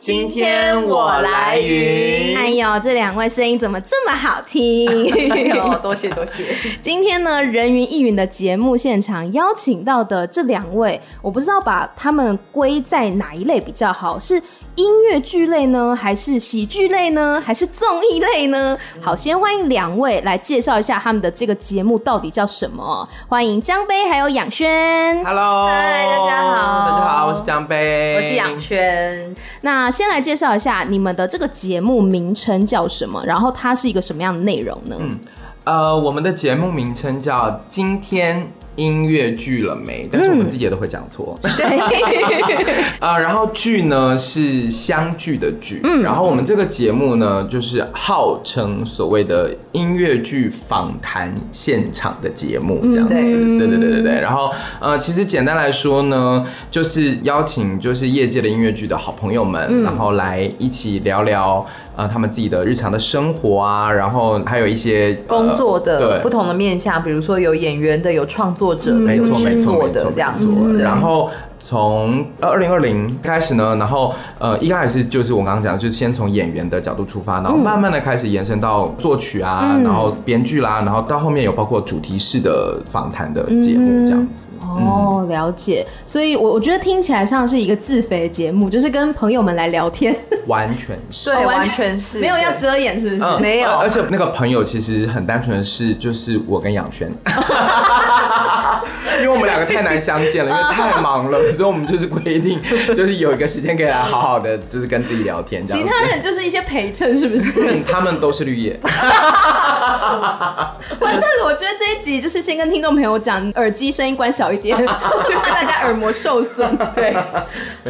今天我来云。哎呦，这两位声音怎么这么好听？哎呦，多谢多谢。今天呢，人云亦云的节目现场邀请到的这两位，我不知道把他们归在哪一类比较好，是音乐剧类呢，还是喜剧类呢，还是综艺类呢？好，先欢迎两位来介绍一下他们的这个节目到底叫什么。欢迎江杯还有养轩。Hello，嗨，大家好，大家好，我是江杯，我是仰瑄。那先来介绍一下你们的这个节目名称叫什么？然后它是一个什么样的内容呢？嗯，呃，我们的节目名称叫《今天音乐剧了没》，但是我们自己也都会讲错。啊、呃，然后剧呢是相聚的剧，嗯，然后我们这个节目呢就是号称所谓的音乐剧访谈现场的节目，这样子。嗯、对对对对对。然后呃，其实简单来说呢，就是邀请就是业界的音乐剧的好朋友们，嗯、然后来一起聊聊。呃，他们自己的日常的生活啊，然后还有一些工作的不同的面向，比如说有演员的，有创作者的，有制作的这样子，然后。从二零二零开始呢，然后呃一开始就是我刚刚讲，就是先从演员的角度出发，然后慢慢的开始延伸到作曲啊，嗯、然后编剧啦，然后到后面有包括主题式的访谈的节目这样子。嗯、哦，了解。所以我我觉得听起来像是一个自肥节目，就是跟朋友们来聊天。完全是，对，完全是，没有要遮掩，是不是？嗯、没有。而且那个朋友其实很单纯的是，就是我跟仰瑄。因为我们两个太难相见了，因为太忙了，所以我们就是规定，就是有一个时间可以来好好的，就是跟自己聊天。这样，其他人就是一些陪衬，是不是？嗯，他们都是绿叶。完蛋了，我觉得这一集就是先跟听众朋友讲，耳机声音关小一点，就怕大家耳膜受损。对，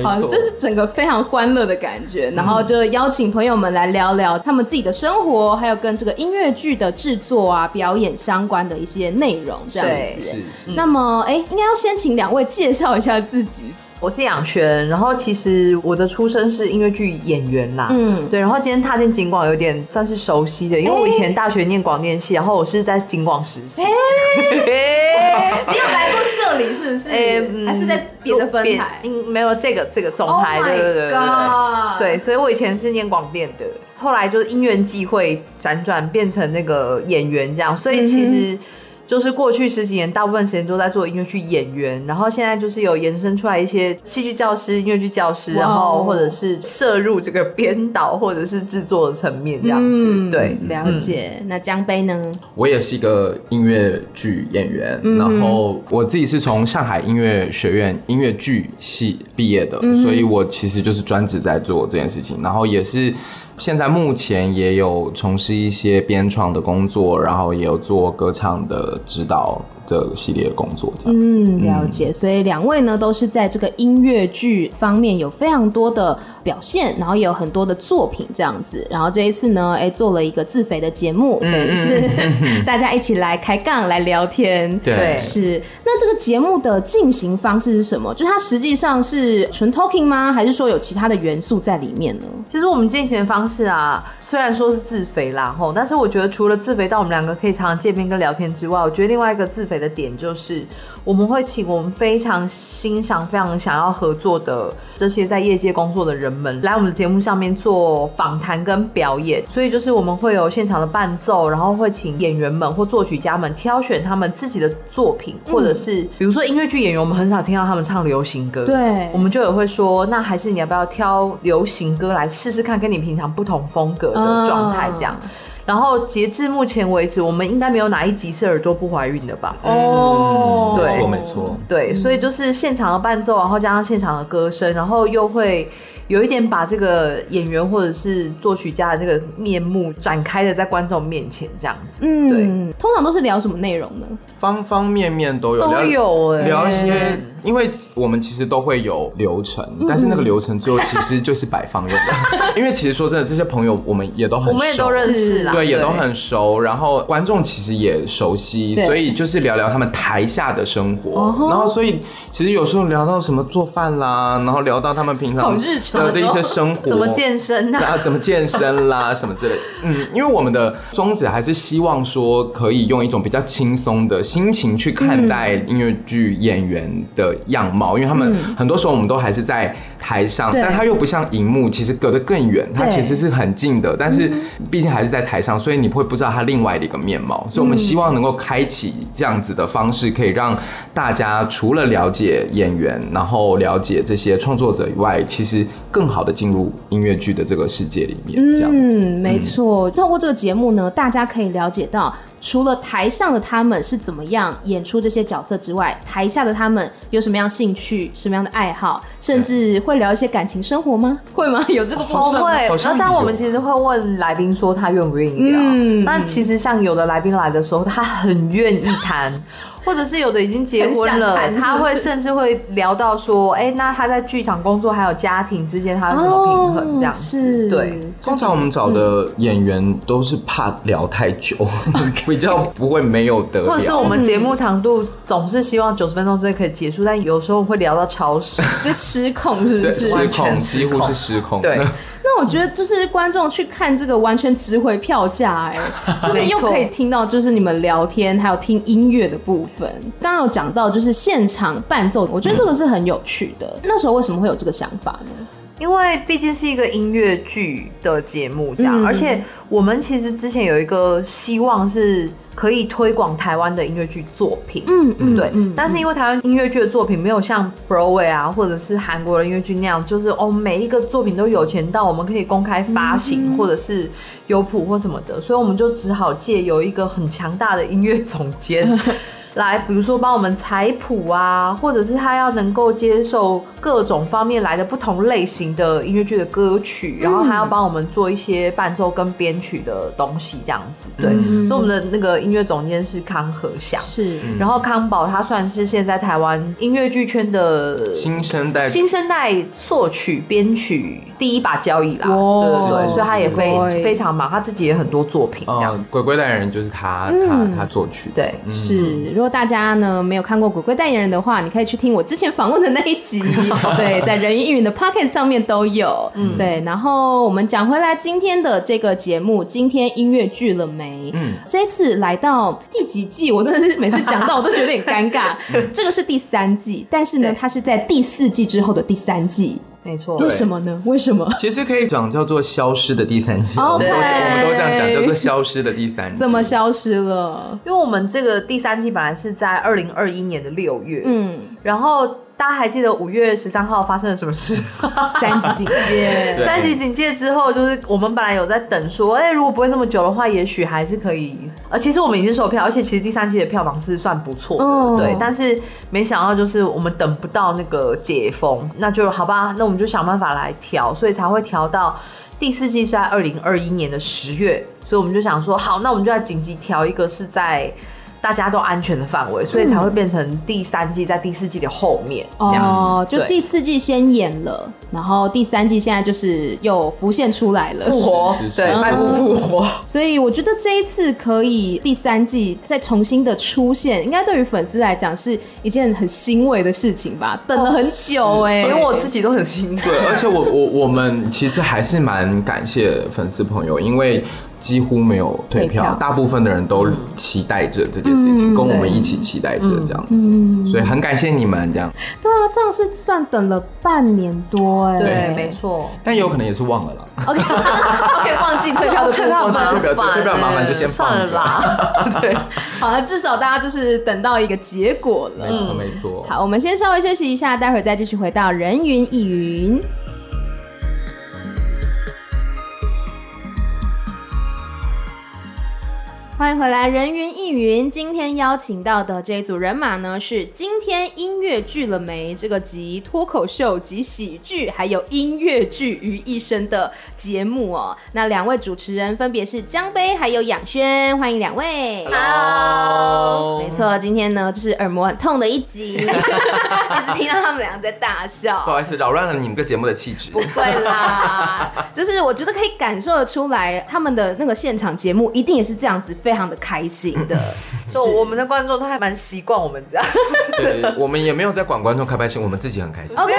好，这是整个非常欢乐的感觉，然后就邀请朋友们来聊聊他们自己的生活，还有跟这个音乐剧的制作啊、表演相关的一些内容，这样子。是是。那么。哎，应该要先请两位介绍一下自己。我是仰瑄，然后其实我的出身是音乐剧演员啦，嗯，对。然后今天踏进景广有点算是熟悉的，因为我以前大学念广电系，然后我是在景广实习。你有来过这里是不是？哎，还是在别的分台？没有这个这个总台，对对对对对。对，所以我以前是念广电的，后来就是因缘际会辗转变成那个演员这样，所以其实。就是过去十几年，大部分时间都在做音乐剧演员，然后现在就是有延伸出来一些戏剧教师、音乐剧教师，然后或者是涉入这个编导或者是制作的层面这样子。嗯、对，了解。嗯、那江杯呢？我也是一个音乐剧演员，嗯、然后我自己是从上海音乐学院音乐剧系毕业的，嗯、所以我其实就是专职在做这件事情，然后也是。现在目前也有从事一些编创的工作，然后也有做歌唱的指导。这系列的工作这样嗯，了解。所以两位呢，都是在这个音乐剧方面有非常多的表现，然后也有很多的作品这样子。然后这一次呢，哎，做了一个自肥的节目，嗯、对，就是、嗯、大家一起来开杠来聊天。对，是。那这个节目的进行方式是什么？就它实际上是纯 talking 吗？还是说有其他的元素在里面呢？其实我们进行的方式啊，虽然说是自肥啦，吼，但是我觉得除了自肥到我们两个可以常常见面跟聊天之外，我觉得另外一个自肥。的点就是，我们会请我们非常欣赏、非常想要合作的这些在业界工作的人们来我们的节目上面做访谈跟表演。所以就是我们会有现场的伴奏，然后会请演员们或作曲家们挑选他们自己的作品，或者是比如说音乐剧演员，我们很少听到他们唱流行歌，对，我们就也会说，那还是你要不要挑流行歌来试试看，跟你平常不同风格的状态这样。然后截至目前为止，我们应该没有哪一集是耳朵不怀孕的吧？哦，对，没错没错，对，所以就是现场的伴奏，然后加上现场的歌声，然后又会有一点把这个演员或者是作曲家的这个面目展开的在观众面前这样子。嗯，对，通常都是聊什么内容呢？方方面面都有，都有哎，聊一些因为我们其实都会有流程，但是那个流程最后其实就是摆放用的。因为其实说真的，这些朋友我们也都很熟，我们也都认识啦，对，也都很熟。然后观众其实也熟悉，所以就是聊聊他们台下的生活。然后所以其实有时候聊到什么做饭啦，然后聊到他们平常的的一些生活，怎么健身 啊，怎么健身啦，什么之类。嗯，因为我们的宗旨还是希望说可以用一种比较轻松的心情去看待音乐剧演员的样貌，因为他们很多时候我们都还是在台上，但他又不像荧幕，其实隔得更远，他其实是很近的，但是毕竟还是在台上，所以你会不知道他另外的一个面貌。所以我们希望能够开启这样子的方式，可以让大家除了了解演员，然后了解这些创作者以外，其实更好的进入音乐剧的这个世界里面。这样子，嗯，没错。透过这个节目呢，大家可以了解到。除了台上的他们是怎么样演出这些角色之外，台下的他们有什么样兴趣、什么样的爱好，甚至会聊一些感情生活吗？会吗？有这个部分吗？会。那但我们其实会问来宾说他愿不愿意聊。嗯。那其实像有的来宾来的时候，他很愿意谈。或者是有的已经结婚了，是是他会甚至会聊到说，哎、欸，那他在剧场工作还有家庭之间，他要怎么平衡？这样子、哦、是对。通常我们找的演员都是怕聊太久，嗯、比较不会没有得。或者是我们节目长度总是希望九十分钟之内可以结束，但有时候会聊到超时，就失控，是不是？失控，几乎是失控。对。那我觉得就是观众去看这个完全值回票价，哎，就是又可以听到就是你们聊天，还有听音乐的部分。刚刚有讲到就是现场伴奏，我觉得这个是很有趣的。那时候为什么会有这个想法呢？因为毕竟是一个音乐剧的节目，这样，而且我们其实之前有一个希望是可以推广台湾的音乐剧作品，嗯嗯，对。但是因为台湾音乐剧的作品没有像 Broadway 啊，或者是韩国的音乐剧那样，就是哦每一个作品都有钱到我们可以公开发行，或者是有谱或什么的，所以我们就只好借由一个很强大的音乐总监。来，比如说帮我们采谱啊，或者是他要能够接受各种方面来的不同类型的音乐剧的歌曲，然后还要帮我们做一些伴奏跟编曲的东西，这样子。对，嗯、所以我们的那个音乐总监是康和祥，是。然后康宝他算是现在台湾音乐剧圈的新生代新生代作曲编曲第一把交椅啦。哦、对对对，所以他也非非常忙，他自己也很多作品这样。嗯、鬼鬼代言人就是他，他、嗯、他作曲。对，嗯、是。如果大家呢没有看过《鬼鬼代言人》的话，你可以去听我之前访问的那一集，对，在人云艺云的 Pocket 上面都有。嗯，对。然后我们讲回来今天的这个节目，今天音乐剧了没？嗯，这次来到第几季？我真的是每次讲到我都觉得有点尴尬。这个是第三季，但是呢，它是在第四季之后的第三季。没错，为什么呢？为什么？其实可以讲叫做消失的第三季。哦，对，我们都这样讲，叫做消失的第三季。怎么消失了？因为我们这个第三季本来是在二零二一年的六月，嗯，然后。大家还记得五月十三号发生了什么事？三级警戒。三级警戒之后，就是我们本来有在等说，哎、欸，如果不会这么久的话，也许还是可以。呃，其实我们已经售票，而且其实第三季的票房是算不错的，哦、对。但是没想到就是我们等不到那个解封，那就好吧，那我们就想办法来调，所以才会调到第四季是在二零二一年的十月，所以我们就想说，好，那我们就要紧急调一个是在。大家都安全的范围，所以才会变成第三季在第四季的后面这样。哦，就第四季先演了，然后第三季现在就是又浮现出来了，复活，对，迈步复活。所以我觉得这一次可以第三季再重新的出现，应该对于粉丝来讲是一件很欣慰的事情吧？等了很久哎，连我自己都很欣慰。对，而且我我我们其实还是蛮感谢粉丝朋友，因为。几乎没有退票，退票，大部分的人都期待着这件事情，嗯、跟我们一起期待着这样子，嗯、所以很感谢你们这样。对啊，这样是算等了半年多哎，对，没错。但有可能也是忘了啦。OK OK，忘记退票的 退票麻烦，退票麻烦就先放了啦。对，好了，至少大家就是等到一个结果了。没错没错。好，我们先稍微休息一下，待会儿再继续回到人云亦云。欢迎回来，人云亦云。今天邀请到的这一组人马呢，是今天音乐剧了没？这个集脱口秀及喜剧还有音乐剧于一身的节目哦。那两位主持人分别是江杯还有仰轩，欢迎两位。Hello，没错，今天呢就是耳膜很痛的一集，一直听到他们两个在大笑。不好意思，扰乱了你们个节目的气质。不会啦，就是我觉得可以感受得出来，他们的那个现场节目一定也是这样子。非常的开心的，就我们的观众都还蛮习惯我们这样。对，对，我们也没有在管观众开不开心，我们自己很开心。OK，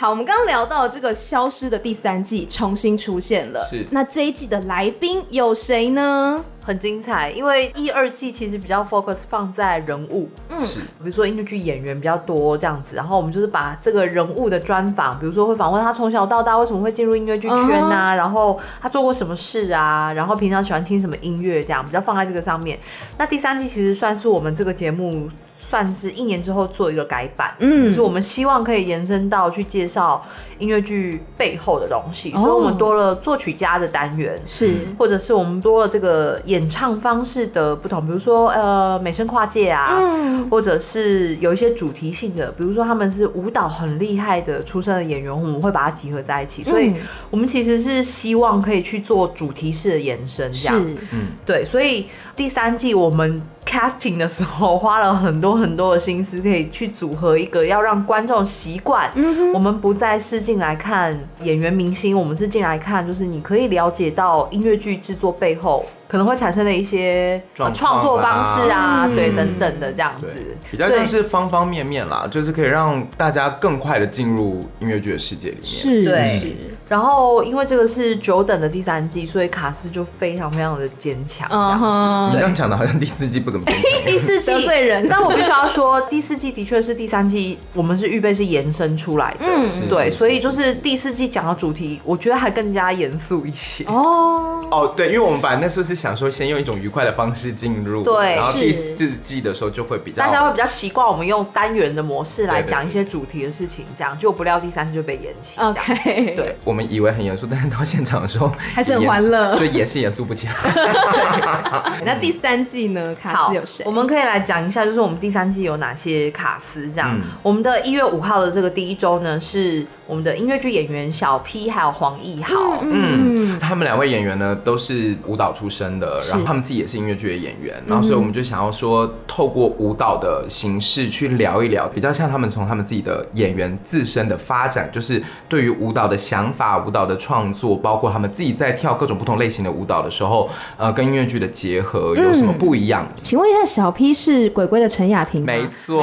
好，我们刚刚聊到这个消失的第三季重新出现了，是那这一季的来宾有谁呢？很精彩，因为一二季其实比较 focus 放在人物，嗯，是，比如说音乐剧演员比较多这样子，然后我们就是把这个人物的专访，比如说会访问他从小到大为什么会进入音乐剧圈啊，uh huh. 然后他做过什么事啊，然后平常喜欢听什么音乐，这样比较放在这个上面。那第三季其实算是我们这个节目。算是一年之后做一个改版，嗯，就是我们希望可以延伸到去介绍音乐剧背后的东西，哦、所以我们多了作曲家的单元，是，或者是我们多了这个演唱方式的不同，比如说呃美声跨界啊，嗯、或者是有一些主题性的，比如说他们是舞蹈很厉害的出身的演员，我们会把它集合在一起，所以我们其实是希望可以去做主题式的延伸，这样，嗯，对，所以第三季我们。Casting 的时候花了很多很多的心思，可以去组合一个要让观众习惯。嗯哼，我们不再是进来看演员明星，我们是进来看，就是你可以了解到音乐剧制作背后可能会产生的一些创作方式啊，嗯、对，等等的这样子，比较像是方方面面啦，就是可以让大家更快的进入音乐剧的世界里面。是，对。是然后，因为这个是久等的第三季，所以卡斯就非常非常的坚强。嗯哼，你这样讲的好像第四季不怎么坚强。第四季得罪人，但我必须要说，第四季的确是第三季，我们是预备是延伸出来的。嗯，对，所以就是第四季讲的主题，我觉得还更加严肃一些。哦哦，对，因为我们本来那时候是想说，先用一种愉快的方式进入，对，然后第四季的时候就会比较，大家会比较习惯我们用单元的模式来讲一些主题的事情，这样就不料第三季就被延期。OK，对，我们以为很严肃，但是到现场的时候 还是很欢乐，就也是严肃不起来。那第三季呢？卡斯有谁？我们可以来讲一下，就是我们第三季有哪些卡斯这样。嗯、我们的一月五号的这个第一周呢，是我们的音乐剧演员小 P 还有黄义豪。嗯，他们两位演员呢都是舞蹈出身的，然后他们自己也是音乐剧的演员，然后所以我们就想要说，透过舞蹈的形式去聊一聊，比较像他们从他们自己的演员自身的发展，就是对于舞蹈的想法、舞蹈的创作，包括他们自己在跳各种不同类型的舞蹈的时候，呃，跟音乐剧的结合有什么不一样？请问一下，小 P 是鬼鬼的陈雅婷吗？没错，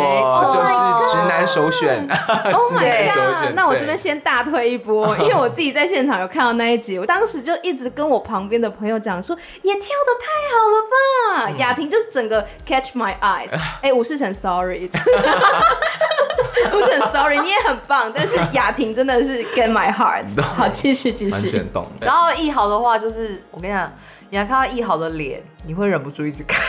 就是直男首选。Oh my god！那我这边先大推一波，因为我自己在现场有看到那一集，我当时就一直跟我旁边的朋友讲说，也跳得太好了吧！雅婷就是整个 catch my eyes。哎，吴世成，sorry，吴世成，sorry，你也很棒，但是雅婷真的是 get my heart。好，继续继续。完全懂。然后艺豪的话，就是我跟你讲，你还看到易豪的脸。你会忍不住一直看，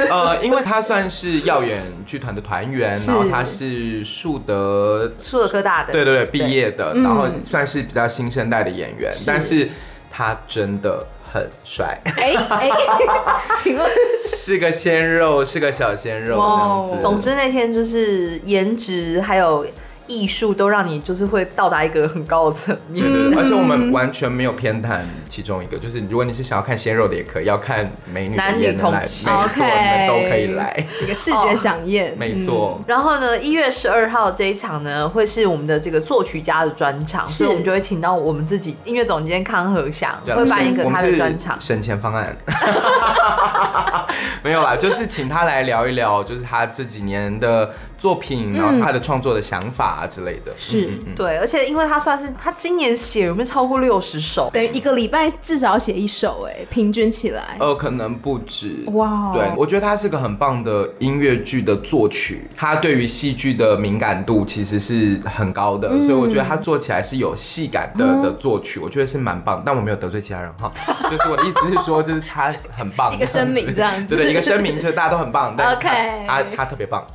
嗯，呃，因为他算是耀眼剧团的团员，然后他是树德树德科大的，对对对，毕业的，然后算是比较新生代的演员，是但是他真的很帅。哎哎，请问是个鲜肉，是个小鲜肉这样子。总之那天就是颜值还有。艺术都让你就是会到达一个很高的层面，对对对，而且我们完全没有偏袒其中一个，就是如果你是想要看鲜肉的也可以，要看美女男女同来，没错，你们都可以来，一个视觉飨宴，没错。然后呢，一月十二号这一场呢，会是我们的这个作曲家的专场，所以我们就会请到我们自己音乐总监康和祥，会办一个他的专场，省钱方案，没有啦，就是请他来聊一聊，就是他这几年的作品，然后他的创作的想法。啊之类的，是。对，而且因为他算是他今年写有没有超过六十首，等于一个礼拜至少写一首，哎，平均起来，呃，可能不止。哇，对，我觉得他是个很棒的音乐剧的作曲，他对于戏剧的敏感度其实是很高的，所以我觉得他做起来是有戏感的的作曲，我觉得是蛮棒。但我没有得罪其他人哈，就是我的意思是说，就是他很棒，一个声明这样子，对对，一个声明，就是大家都很棒。OK，他他特别棒，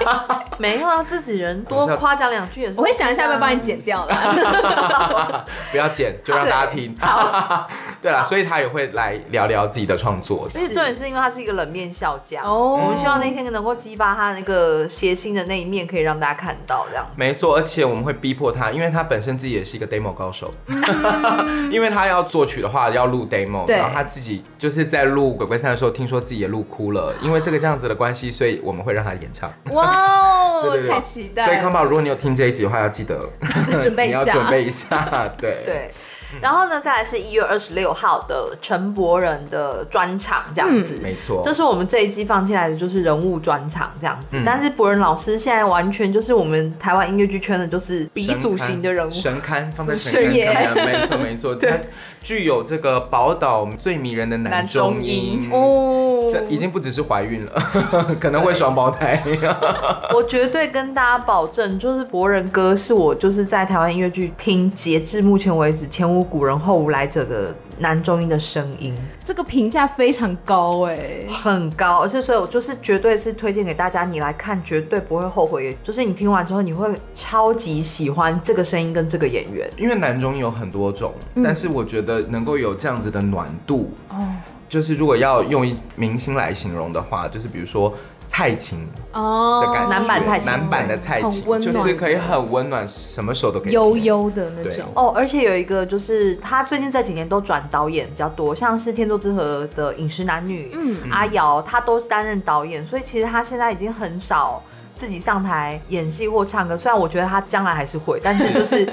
没有啊，自己人多夸奖。讲两句也是。我会想一下要不要帮你剪掉了。不要剪，就让大家听。对了，所以他也会来聊聊自己的创作。而且重点是因为他是一个冷面笑匠哦，我们希望那天能够激发他那个谐星的那一面，可以让大家看到这样。没错，而且我们会逼迫他，因为他本身自己也是一个 demo 高手。因为他要作曲的话，要录 demo，然后他自己就是在录鬼鬼三的时候，听说自己也录哭了。因为这个这样子的关系，所以我们会让他演唱。哇，太期待！所以康宝，如果你有听这一集的话，要记得 准备一下，你要准备一下。对。对。然后呢，再来是一月二十六号的陈柏仁的专场，这样子，没错，这是我们这一季放进来的，就是人物专场这样子。但是柏仁老师现在完全就是我们台湾音乐剧圈的，就是鼻祖型的人物，神龛放在神龛。上面，没错没错，对，具有这个宝岛最迷人的男中音哦，这已经不只是怀孕了，可能会双胞胎。我绝对跟大家保证，就是博仁哥是我就是在台湾音乐剧听，截至目前为止前无。古人后无来者的男中音的声音，这个评价非常高哎，很高，而且所以我就是绝对是推荐给大家，你来看绝对不会后悔，就是你听完之后你会超级喜欢这个声音跟这个演员，因为男中音有很多种，嗯、但是我觉得能够有这样子的暖度哦，就是如果要用一明星来形容的话，就是比如说。蔡琴哦，的感觉，男版蔡琴，男版的蔡琴，就是可以很温暖，什么时候都可以悠悠的那种哦。而且有一个就是他最近这几年都转导演比较多，像是《天作之合》的饮食男女，嗯，阿瑶他都是担任导演，所以其实他现在已经很少自己上台演戏或唱歌。虽然我觉得他将来还是会，但是就是。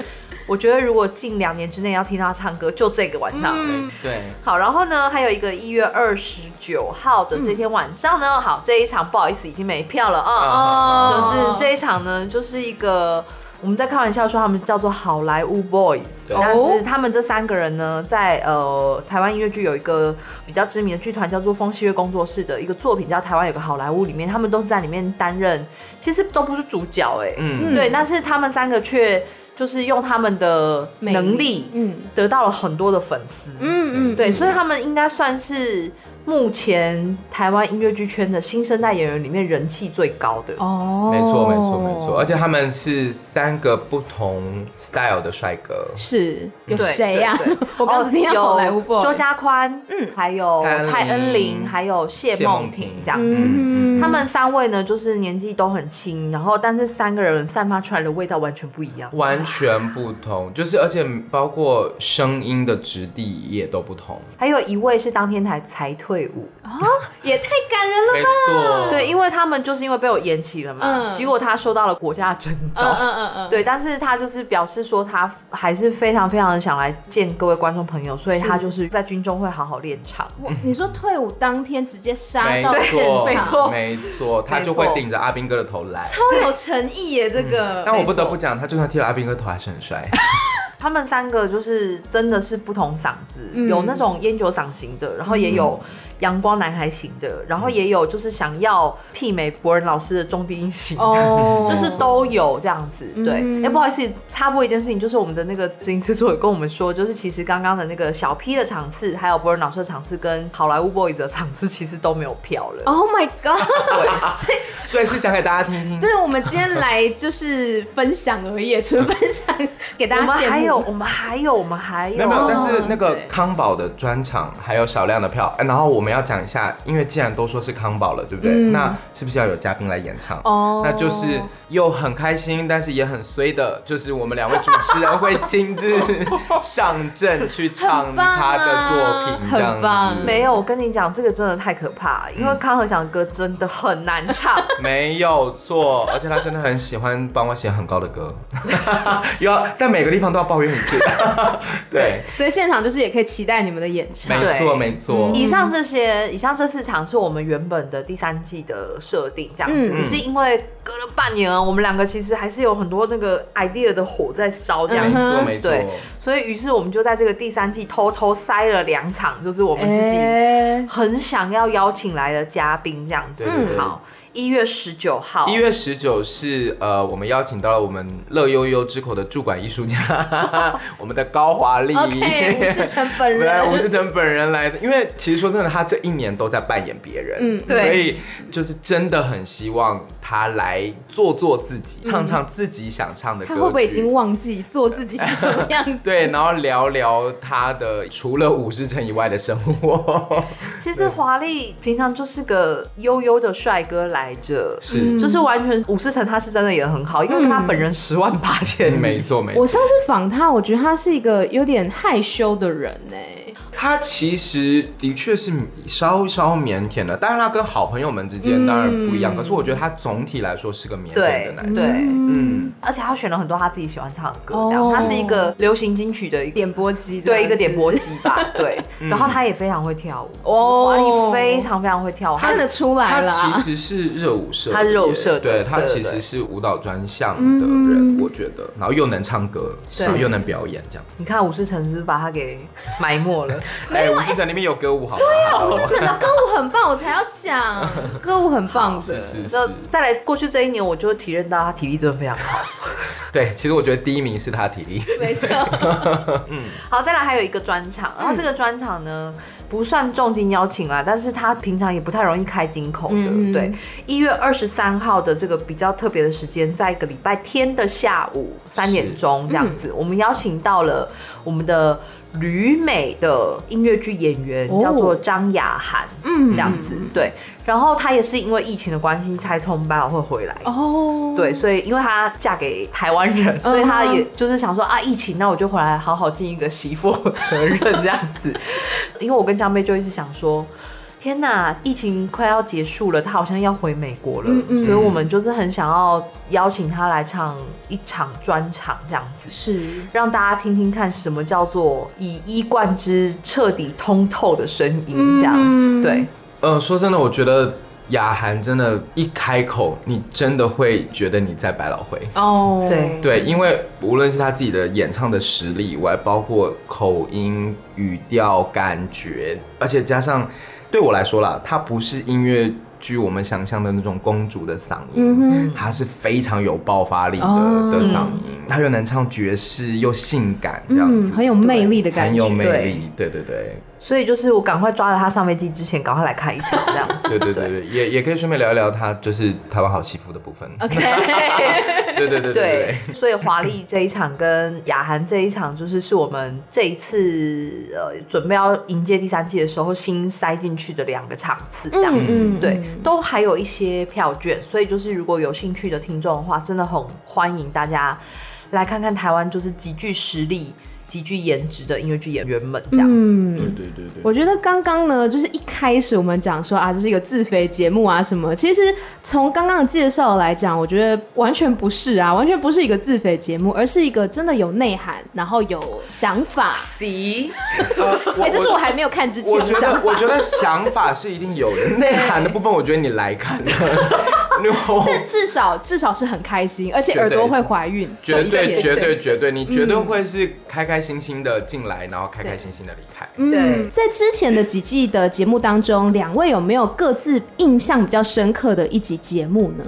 我觉得如果近两年之内要听他唱歌，就这个晚上。嗯、对，好，然后呢，还有一个一月二十九号的这天晚上呢，嗯、好，这一场不好意思已经没票了啊。哦。就是这一场呢，就是一个我们在开玩笑说他们叫做好莱坞 Boys，但是他们这三个人呢，在呃台湾音乐剧有一个比较知名的剧团叫做风细月工作室的一个作品叫《台湾有个好莱坞》里面，他们都是在里面担任，其实都不是主角哎、欸，嗯，对，但是他们三个却。就是用他们的能力，嗯，得到了很多的粉丝，嗯嗯，对，所以他们应该算是。目前台湾音乐剧圈的新生代演员里面人气最高的。哦，没错没错没错，而且他们是三个不同 style 的帅哥，是有谁呀？我刚刚听到好莱坞 boy，周家宽，嗯，还有蔡恩琳，还有谢梦婷这样子，他们三位呢，就是年纪都很轻，然后但是三个人散发出来的味道完全不一样，完全不同，就是而且包括声音的质地也都不同，还有一位是当天台才退。队伍。啊，也太感人了吧！对，因为他们就是因为被我延期了嘛，结果他受到了国家的征召，嗯嗯嗯，对，但是他就是表示说他还是非常非常的想来见各位观众朋友，所以他就是在军中会好好练唱。你说退伍当天直接杀到现场，没错，没错，他就会顶着阿兵哥的头来，超有诚意耶！这个，但我不得不讲，他就算剃了阿兵哥头，还是很帅。他们三个就是真的是不同嗓子，有那种烟酒嗓型的，然后也有。阳光男孩型的，然后也有就是想要媲美博仁老师的中低音型的，oh. 就是都有这样子。对，哎、mm hmm. 欸，不好意思，插播一件事情，就是我们的那个执行制作也跟我们说，就是其实刚刚的那个小 P 的场次，还有博仁老师的场次，跟好莱坞 Boys 的场次，其实都没有票了。Oh my god！对，所以所以是讲给大家听听。对，我们今天来就是分享而已，纯分享给大家。我们还有，我们还有，我们还有。没有没有，但是那个康宝的专场还有少量的票，哎然后我们。要讲一下，因为既然都说是康宝了，对不对？嗯、那是不是要有嘉宾来演唱？哦，那就是又很开心，但是也很衰的，就是我们两位主持人会亲自上阵去唱他的作品，这样子。很棒。没有，我跟你讲，这个真的太可怕，因为康和祥的歌真的很难唱。没有错，而且他真的很喜欢帮我写很高的歌，要在每个地方都要抱怨一次。对，所以现场就是也可以期待你们的演唱。没错，没错。以上这些。以上这四场是我们原本的第三季的设定，这样子。可是因为隔了半年，我们两个其实还是有很多那个 idea 的火在烧，这样子。对，所以于是我们就在这个第三季偷偷塞了两场，就是我们自己很想要邀请来的嘉宾，这样子。好，一一月十九号，一月十九是呃，我们邀请到了我们乐悠悠之口的驻馆艺术家，我们的高华丽吴世成本人，吴世成本人来的。因为其实说真的，他这一年都在扮演别人，嗯，对，所以就是真的很希望他来做做自己，嗯、唱唱自己想唱的歌。他会不会已经忘记做自己是什么样子？对，然后聊聊他的除了吴世成以外的生活。其实华丽平常就是个悠悠的帅哥来着，是，就是完全伍思成他是真的也很好，因为跟他本人十万八千里，没错没错。我上次访他，我觉得他是一个有点害羞的人呢。他其实的确是稍稍腼腆的，当然他跟好朋友们之间当然不一样，嗯、可是我觉得他总体来说是个腼腆的男生。对，嗯，而且他选了很多他自己喜欢唱的歌，这样，哦、他是一个流行金曲的 点播机，对，一个点播机吧，对。然后他也非常会跳舞，哦，华丽非常非常会跳舞，看得出来了。他其实是热舞社，他是热舞社的，对，他其实是舞蹈专项的人，我觉得，然后又能唱歌，然后又能表演，这样。你看吴思成是不是把他给埋没了？哎，吴世成里面有歌舞，好吗？对啊，吴世成的歌舞很棒，我才要讲，歌舞很棒的。是是是。再来，过去这一年，我就体认到他体力真的非常好。对，其实我觉得第一名是他体力。没错。嗯。好，再来还有一个专场，然后这个专场呢，不算重金邀请啦，但是他平常也不太容易开金口的。嗯、对，一月二十三号的这个比较特别的时间，在一个礼拜天的下午三点钟这样子，嗯、我们邀请到了我们的。旅美的音乐剧演员叫做张雅涵，嗯，这样子对，然后她也是因为疫情的关系才从百老汇回来。哦，对，所以因为她嫁给台湾人，所以她也就是想说啊，疫情那我就回来好好尽一个媳妇 责任这样子，因为我跟江贝就一直想说。天呐，疫情快要结束了，他好像要回美国了，嗯嗯，所以我们就是很想要邀请他来唱一场专场，这样子。是。让大家听听看什么叫做以一贯之、彻底通透的声音，这样、嗯、对。呃，说真的，我觉得雅涵真的，一开口，你真的会觉得你在百老汇。哦，对。对，因为无论是他自己的演唱的实力以外，包括口音、语调、感觉，而且加上。对我来说啦，它不是音乐剧我们想象的那种公主的嗓音，它是非常有爆发力的的嗓音，她又能唱爵士又性感，这样子，很有魅力的感觉，很有魅力，对对对。所以就是我赶快抓着他上飞机之前，赶快来看一场这样子。对对对对，也也可以顺便聊一聊他就是台湾好媳妇的部分。OK，对对对对。所以华丽这一场跟雅涵这一场，就是是我们这一次呃准备要迎接第三季的时候新塞进去的两个场次这样子。对，都还有一些票券，所以就是如果有兴趣的听众的话，真的很欢迎大家来看看台湾就是极具实力。极具颜值的音乐剧演员们，这样子。嗯，对对对对。我觉得刚刚呢，就是一开始我们讲说啊，这是一个自肥节目啊什么。其实从刚刚的介绍来讲，我觉得完全不是啊，完全不是一个自肥节目，而是一个真的有内涵，然后有想法。C，哎，这是我还没有看之前。我觉得，我觉得想法是一定有的，内涵的部分，我觉得你来看。但至少至少是很开心，而且耳朵会怀孕，绝对绝对绝对，你绝对会是开开心心的进来，然后开开心心的离开。嗯，在之前的几季的节目当中，两位有没有各自印象比较深刻的一集节目呢？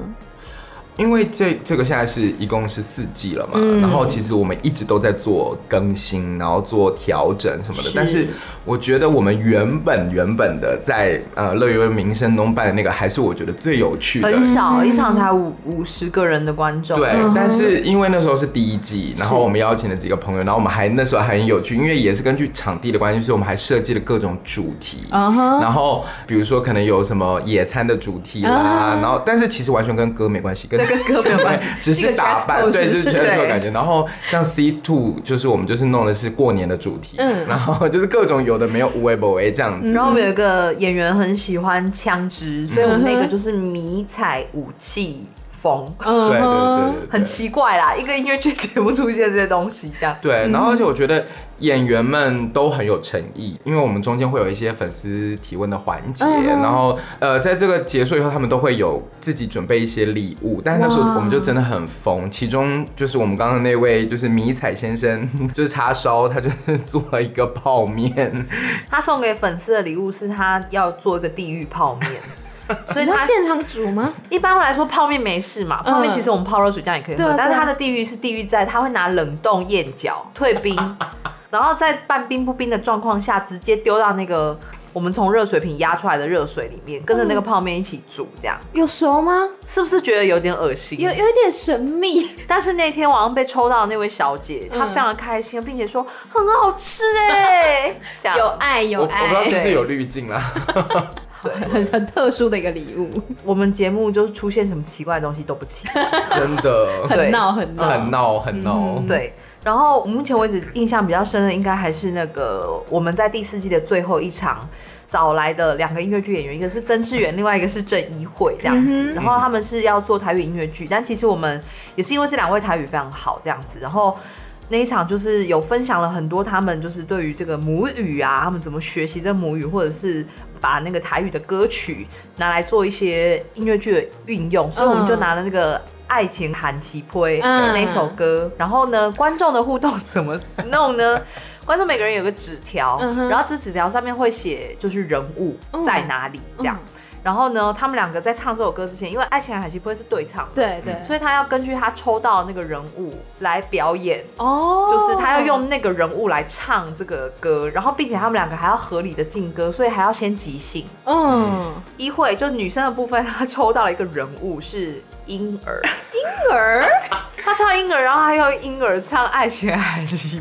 因为这这个现在是一共是四季了嘛，嗯、然后其实我们一直都在做更新，然后做调整什么的。是。但是我觉得我们原本原本的在呃乐悠悠民生东办的那个，还是我觉得最有趣的。很少一场才五五十个人的观众。对，嗯、但是因为那时候是第一季，然后我们邀请了几个朋友，然后我们还那时候还很有趣，因为也是根据场地的关系，所以我们还设计了各种主题。Uh huh、然后比如说可能有什么野餐的主题啦，uh huh、然后但是其实完全跟歌没关系，跟跟 歌没有关系，只是打扮，对，就是全是这个感觉。然后像 C Two，就是我们就是弄的是过年的主题，嗯，然后就是各种有的没有无为不为这样子。然后我们有一个演员很喜欢枪支，所以我们那个就是迷彩武器风，对对对，很奇怪啦，一个音乐剧节目出现这些东西这样。对，然后而且我觉得。演员们都很有诚意，因为我们中间会有一些粉丝提问的环节，嗯、然后呃，在这个结束以后，他们都会有自己准备一些礼物，但是那时候我们就真的很疯，其中就是我们刚刚那位就是迷彩先生，就是叉烧，他就是做了一个泡面，他送给粉丝的礼物是他要做一个地狱泡面。所以他现场煮吗？一般来说泡面没事嘛，泡面其实我们泡热水这样也可以喝，但是它的地狱是地狱在他会拿冷冻燕饺退冰，然后在半冰不冰的状况下直接丢到那个我们从热水瓶压出来的热水里面，跟着那个泡面一起煮，这样有熟吗？是不是觉得有点恶心？有有一点神秘。但是那天晚上被抽到的那位小姐，她非常的开心，并且说很好吃哎，有爱有我我不知道，是不是有滤镜啦。对，很很特殊的一个礼物，我们节目就是出现什么奇怪的东西都不奇怪，真的很闹很闹很闹很闹。对。然后目前为止印象比较深的，应该还是那个我们在第四季的最后一场找来的两个音乐剧演员，一个是曾志远，另外一个是郑一慧这样子。然后他们是要做台语音乐剧，但其实我们也是因为这两位台语非常好这样子，然后。那一场就是有分享了很多他们就是对于这个母语啊，他们怎么学习这母语，或者是把那个台语的歌曲拿来做一些音乐剧的运用，所以我们就拿了那个《爱情韩奇推》那首歌，然后呢，观众的互动怎么弄呢？观众每个人有个纸条，然后这纸条上面会写就是人物在哪里这样。然后呢，他们两个在唱这首歌之前，因为《爱情海西》不会是对唱，对对，所以他要根据他抽到的那个人物来表演，哦，就是他要用那个人物来唱这个歌，然后并且他们两个还要合理的进歌，所以还要先即兴。嗯，一会就女生的部分，她抽到了一个人物是婴儿，婴儿，他唱婴儿，然后还有婴儿唱《爱情还是一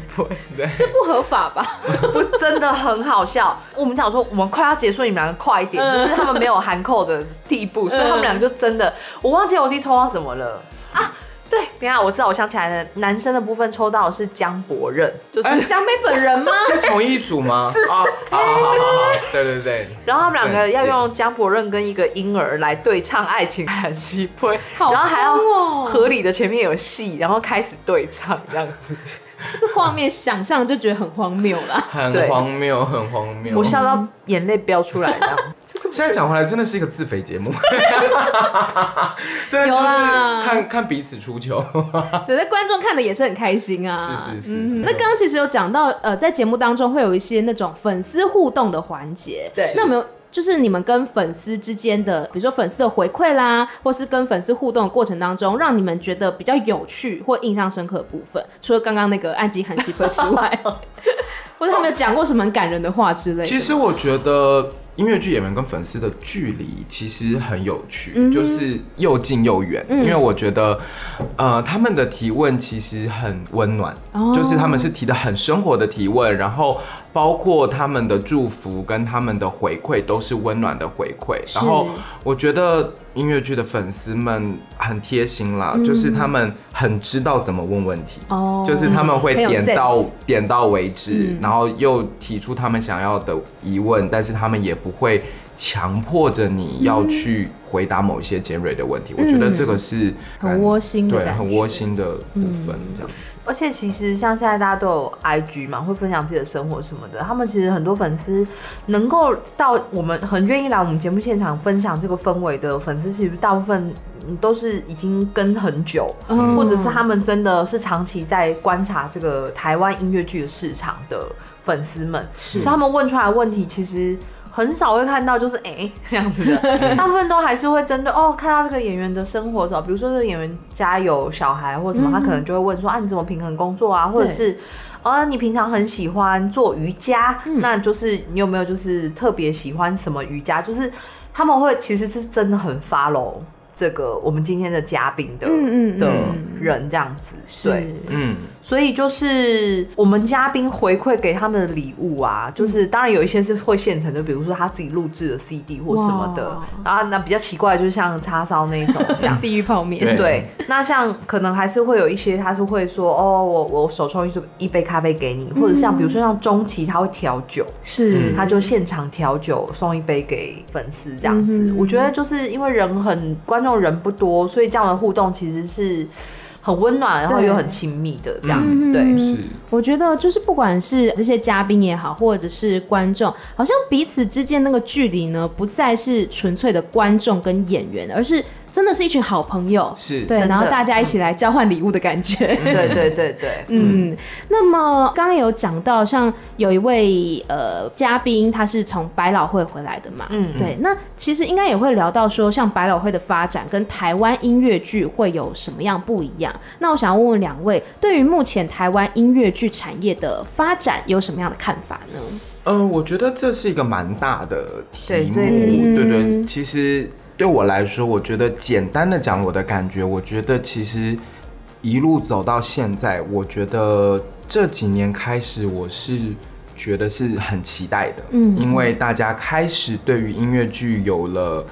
对》，这不合法吧？不，真的很好笑。我们想说，我们快要结束，你们两个快一点，嗯就是他们没有含扣的地步，所以他们两个就真的，我忘记我弟抽到什么了啊。对，等下我知道，我想起来了，男生的部分抽到的是江伯任，就是江杯本人吗？是同一组吗？是是是好好好好对对对。然后他们两个要用江伯任跟一个婴儿来对唱《爱情韩西配》，好然后还要合理的前面有戏，然后开始对唱这样子。这个画面想象就觉得很荒谬啦。很荒谬，很荒谬。我笑到眼泪飙出来，这样。现在讲回来，真的是一个自肥节目，真的是看看彼此出糗。对，那观众看的也是很开心啊。是是是是嗯那刚刚其实有讲到，呃，在节目当中会有一些那种粉丝互动的环节。对那有没有就是你们跟粉丝之间的，比如说粉丝的回馈啦，或是跟粉丝互动的过程当中，让你们觉得比较有趣或印象深刻的部分？除了刚刚那个安吉很喜欢之外，或者他们有讲过什么很感人的话之类的？其实我觉得音乐剧演员跟粉丝的距离其实很有趣，嗯就是又近又远。因为我觉得，呃，他们的提问其实很温暖，哦就是他们是提的很生活的提问，然后包括他们的祝福跟他们的回馈都是温暖的回馈。然后我觉得音乐剧的粉丝们很贴心啦，就是他们很知道怎么问问题，哦。就是他们会点到点到为止，嗯。然后又提出他们想要的疑问，但是他们也不会强迫着你要去回答某一些尖锐的问题。我觉得这个是很窝心的对，很窝心的部分，这样子。而且其实像现在大家都有 IG 嘛，会分享自己的生活什么的。他们其实很多粉丝能够到我们很愿意来我们节目现场分享这个氛围的粉丝，其实大部分都是已经跟很久，嗯或者是他们真的是长期在观察这个台湾音乐剧的市场的粉丝们，所以他们问出来的问题其实。很少会看到就是哎、欸、这样子的，大部分都还是会针对哦，看到这个演员的生活的时候，比如说这个演员家有小孩或什么，他可能就会问说啊，你怎么平衡工作啊，或者是哦，你平常很喜欢做瑜伽，那就是你有没有就是特别喜欢什么瑜伽？就是他们会其实是真的很 follow 这个我们今天的嘉宾的嗯嗯嗯。的人这样子，对。嗯，所以就是我们嘉宾回馈给他们的礼物啊，就是当然有一些是会现成的，比如说他自己录制的 CD 或什么的。哇。然后那比较奇怪，就是像叉烧那一种这样。地狱泡面，对。对，那像可能还是会有一些，他是会说哦，我我手冲一一杯咖啡给你，或者像比如说像中期他会调酒，是。他就现场调酒送一杯给粉丝这样子。嗯我觉得就是因为人很观众人不多，所以这样的互动其实是很温暖，然后又很亲密的这样。嗯对，是。我觉得就是不管是这些嘉宾也好，或者是观众，好像彼此之间那个距离呢，不再是纯粹的观众跟演员，而是真的是一群好朋友，是。对，然后大家一起来交换礼物的感觉。对对 对对，嗯，那么刚刚有讲到，像有一位呃嘉宾，他是从百老汇回来的嘛，嗯。对，那其实应该也会聊到说，像百老汇的发展跟台湾音乐剧会有什么样不一样？那我想要问问两位，对于目前台湾音乐剧产业的发展有什么样的看法呢？嗯、呃，我觉得这是一个蛮大的题目，对对其实对我来说，我觉得简单的讲我的感觉，我觉得其实一路走到现在，我觉得这几年开始，我是觉得是很期待的，嗯因为大家开始对于音乐剧有了。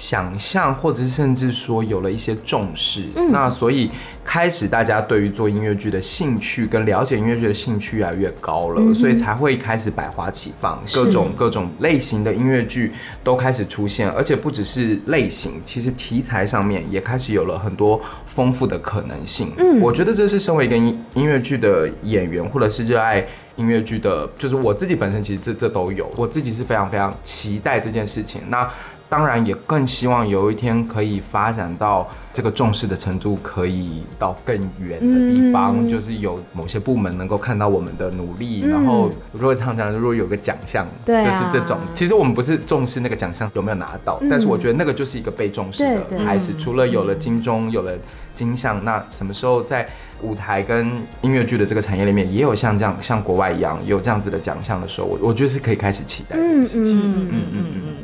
想象，或者是甚至说有了一些重视，嗯。那所以开始大家对于做音乐剧的兴趣跟了解音乐剧的兴趣越来越高了，嗯所以才会开始百花齐放，各种各种类型的音乐剧都开始出现，而且不只是类型，其实题材上面也开始有了很多丰富的可能性。嗯。我觉得这是身为一个音音乐剧的演员，或者是热爱音乐剧的，就是我自己本身其实这这都有，我自己是非常非常期待这件事情。那当然也更希望有一天可以发展到这个重视的程度，可以到更远的地方，嗯就是有某些部门能够看到我们的努力，嗯然后如果常常如果有个奖项，对啊就是这种。其实我们不是重视那个奖项有没有拿到，嗯但是我觉得那个就是一个被重视的开始。除了有了金钟，有了金像，那什么时候在舞台跟音乐剧的这个产业里面，也有像这样像国外一样有这样子的奖项的时候，我我觉得是可以开始期待这件事情。嗯嗯嗯嗯。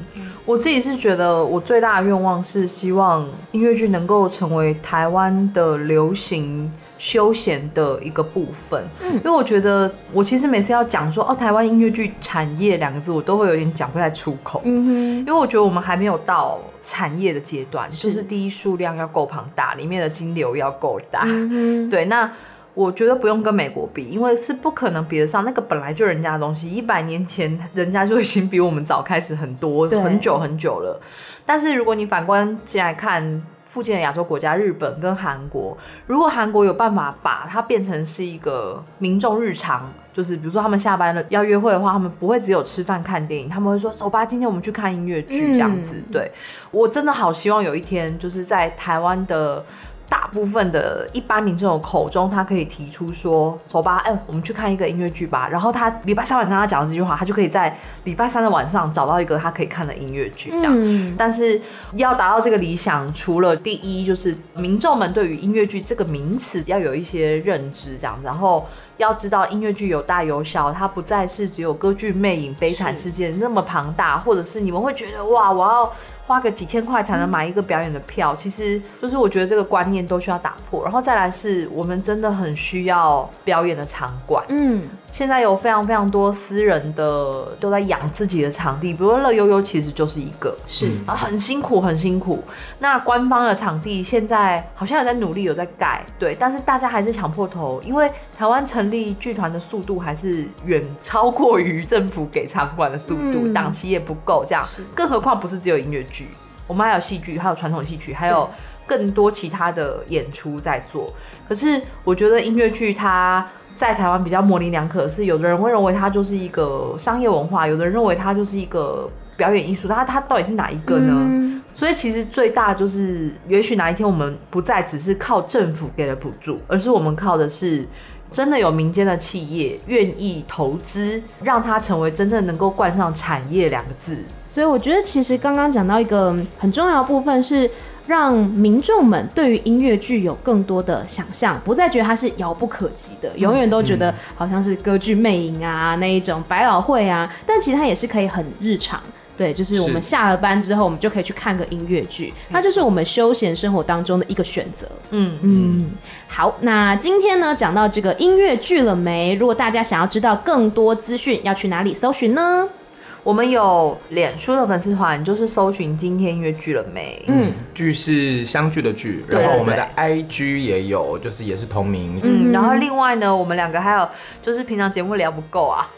我自己是觉得，我最大的愿望是希望音乐剧能够成为台湾的流行休闲的一个部分。嗯，因为我觉得我其实每次要讲说哦，台湾音乐剧产业两个字，我都会有点讲不太出口。嗯哼，因为我觉得我们还没有到产业的阶段，是就是第一数量要够庞大，里面的金流要够大。嗯，对，那我觉得不用跟美国比，因为是不可能比得上那个本来就人家的东西。一百年前人家就已经比我们早开始很多很久很久了。但是如果你反观进来看附近的亚洲国家，日本跟韩国，如果韩国有办法把它变成是一个民众日常，就是比如说他们下班了要约会的话，他们不会只有吃饭看电影，他们会说走吧，今天我们去看音乐剧这样子。嗯对，我真的好希望有一天，就是在台湾的。大部分的一般民众的口中，他可以提出说：“走吧，哎、我们去看一个音乐剧吧。”然后他礼拜三晚上他讲的这句话，他就可以在礼拜三的晚上找到一个他可以看的音乐剧，这样。嗯但是要达到这个理想，除了第一就是民众们对于音乐剧这个名词要有一些认知，这样子，然后要知道音乐剧有大有小，它不再是只有歌剧魅影、悲惨世界那么庞大，或者是你们会觉得哇，我要。花个几千块才能买一个表演的票，其实就是我觉得这个观念都需要打破。然后再来是我们真的很需要表演的场馆。嗯，现在有非常非常多私人的都在养自己的场地，比如说乐悠悠其实就是一个，是。啊，很辛苦很辛苦。那官方的场地现在好像有在努力有在改，对，但是大家还是抢破头，因为台湾成立剧团的速度还是远超过于政府给场馆的速度，嗯。档期也不够，这样，更何况不是只有音乐剧，我们还有戏剧，还有传统戏曲，还有更多其他的演出在做。可是我觉得音乐剧它在台湾比较模棱两可，是有的人会认为它就是一个商业文化，有的人认为它就是一个表演艺术，它它到底是哪一个呢？嗯所以其实最大就是，也许哪一天我们不再只是靠政府给的补助，而是我们靠的是真的有民间的企业愿意投资，让它成为真正能够冠上产业两个字。所以我觉得其实刚刚讲到一个很重要的部分是。让民众们对于音乐剧有更多的想象，不再觉得它是遥不可及的，永远都觉得好像是歌剧魅影啊那一种百老汇啊，但其实它也是可以很日常。对，就是我们下了班之后，我们就可以去看个音乐剧，它就是我们休闲生活当中的一个选择。嗯嗯，好，那今天呢讲到这个音乐剧了没？如果大家想要知道更多资讯，要去哪里搜寻呢？我们有脸书的粉丝团，就是搜寻今天音乐剧了没？嗯，剧是相聚的聚，对然后我们的 IG 也有，就是也是同名。嗯，然后另外呢，我们两个还有就是平常节目聊不够啊，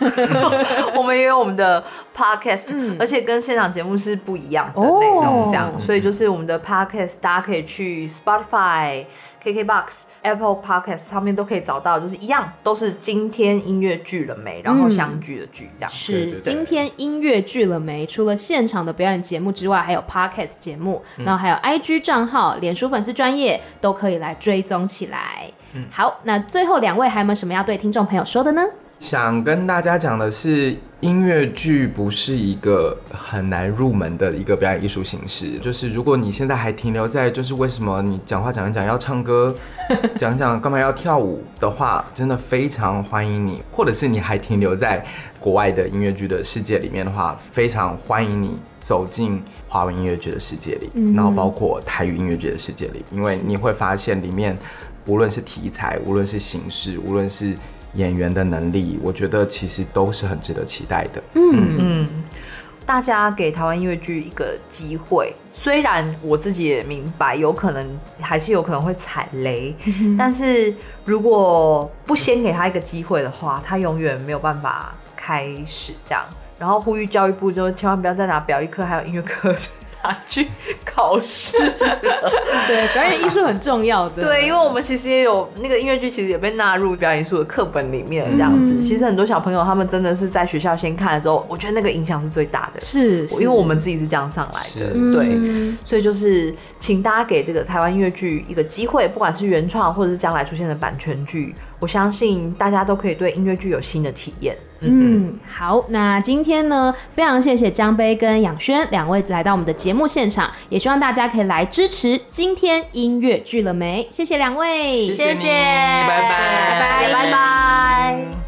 我们也有我们的 podcast，、而且跟现场节目是不一样的内容，这样，哦所以就是我们的 podcast，大家可以去 Spotify、KKBOX、Apple Podcast 上面都可以找到，就是一样，都是今天音乐剧了没，然后相聚的剧这样。是今天音乐剧了没？除了现场的表演节目之外，还有 Podcast 节目，然后还有 IG 账号、脸书粉丝专业都可以来追踪起来。嗯，好，那最后两位还有没有什么要对听众朋友说的呢？想跟大家讲的是，音乐剧不是一个很难入门的一个表演艺术形式。就是如果你现在还停留在就是为什么你讲话讲一讲要唱歌，讲讲干嘛要跳舞的话，真的非常欢迎你。或者是你还停留在国外的音乐剧的世界里面的话，非常欢迎你走进华文音乐剧的世界里，嗯、然后包括台语音乐剧的世界里，因为你会发现里面无论是题材，无论是形式，无论是演员的能力，我觉得其实都是很值得期待的。嗯嗯，大家给台湾音乐剧一个机会，虽然我自己也明白，有可能还是有可能会踩雷，嗯、但是如果不先给他一个机会的话，他永远没有办法开始这样。然后呼吁教育部，就千万不要再拿表一课还有音乐课。拿去考试，对，表演艺术很重要的。对，因为我们其实也有那个音乐剧，其实也被纳入表演艺术的课本里面，这样子。嗯、其实很多小朋友他们真的是在学校先看了之后，我觉得那个影响是最大的。是，因为我们自己是这样上来的，对。嗯、所以就是，请大家给这个台湾音乐剧一个机会，不管是原创或者是将来出现的版权剧，我相信大家都可以对音乐剧有新的体验。嗯，好，那今天呢，非常谢谢江杯跟仰轩两位来到我们的节目现场，也希望大家可以来支持今天音乐剧了没？谢谢两位，谢谢，拜拜，拜拜，拜拜。